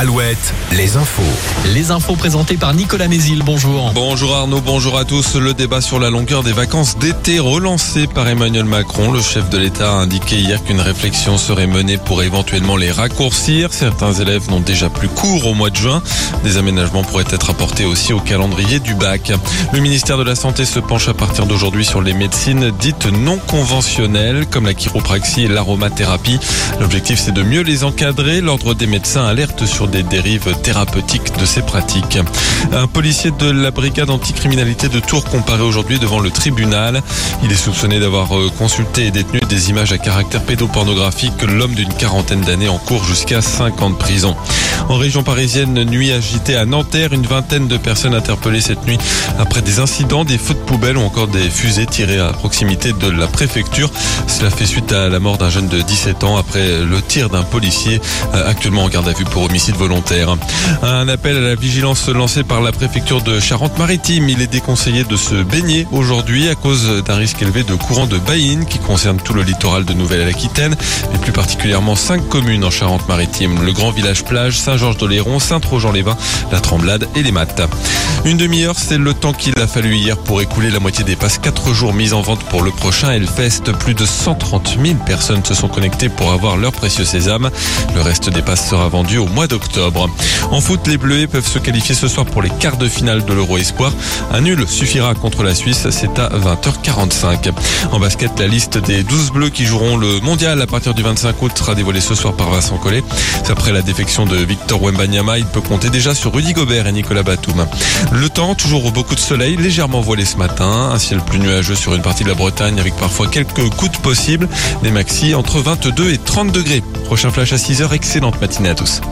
Alouette, les infos. Les infos présentées par Nicolas Mézil. Bonjour. Bonjour Arnaud, bonjour à tous. Le débat sur la longueur des vacances d'été relancé par Emmanuel Macron. Le chef de l'État a indiqué hier qu'une réflexion serait menée pour éventuellement les raccourcir. Certains élèves n'ont déjà plus cours au mois de juin. Des aménagements pourraient être apportés aussi au calendrier du bac. Le ministère de la Santé se penche à partir d'aujourd'hui sur les médecines dites non conventionnelles comme la chiropraxie et l'aromathérapie. L'objectif c'est de mieux les encadrer. L'ordre des médecins alerte sur des dérives thérapeutiques de ces pratiques. Un policier de la brigade anticriminalité de Tours comparé aujourd'hui devant le tribunal. Il est soupçonné d'avoir euh, consulté et détenu des images à caractère pédopornographique. L'homme d'une quarantaine d'années en cours jusqu'à 5 ans de prison. En région parisienne, nuit agitée à Nanterre, une vingtaine de personnes interpellées cette nuit après des incidents, des feux de poubelle ou encore des fusées tirées à proximité de la préfecture. Cela fait suite à la mort d'un jeune de 17 ans après le tir d'un policier euh, actuellement en garde à vue pour homicide Un appel à la vigilance lancé par la préfecture de Charente-Maritime. Il est déconseillé de se baigner aujourd'hui à cause d'un risque élevé de courant de baïne qui concerne tout le littoral de Nouvelle-Aquitaine et plus particulièrement cinq communes en Charente-Maritime. Le grand village plage, Saint-Georges-d'Oléron, Saint-Trojan-les-Vins, la Tremblade et les Mattes. Une demi-heure, c'est le temps qu'il a fallu hier pour écouler la moitié des passes. Quatre jours mis en vente pour le prochain Hellfest. Plus de 130 000 personnes se sont connectées pour avoir leur précieux sésame. Le reste des passes sera vendu au mois d'octobre. En foot, les Bleus peuvent se qualifier ce soir pour les quarts de finale de l'Euro Espoir. Un nul suffira contre la Suisse, c'est à 20h45. En basket, la liste des 12 Bleus qui joueront le mondial à partir du 25 août sera dévoilée ce soir par Vincent Collet. Après la défection de Victor Wembanyama, il peut compter déjà sur Rudy Gobert et Nicolas Batum. Le temps, toujours beaucoup de soleil, légèrement voilé ce matin, un ciel plus nuageux sur une partie de la Bretagne avec parfois quelques gouttes possibles, des maxi entre 22 et 30 degrés. Prochain flash à 6h, excellente matinée à tous.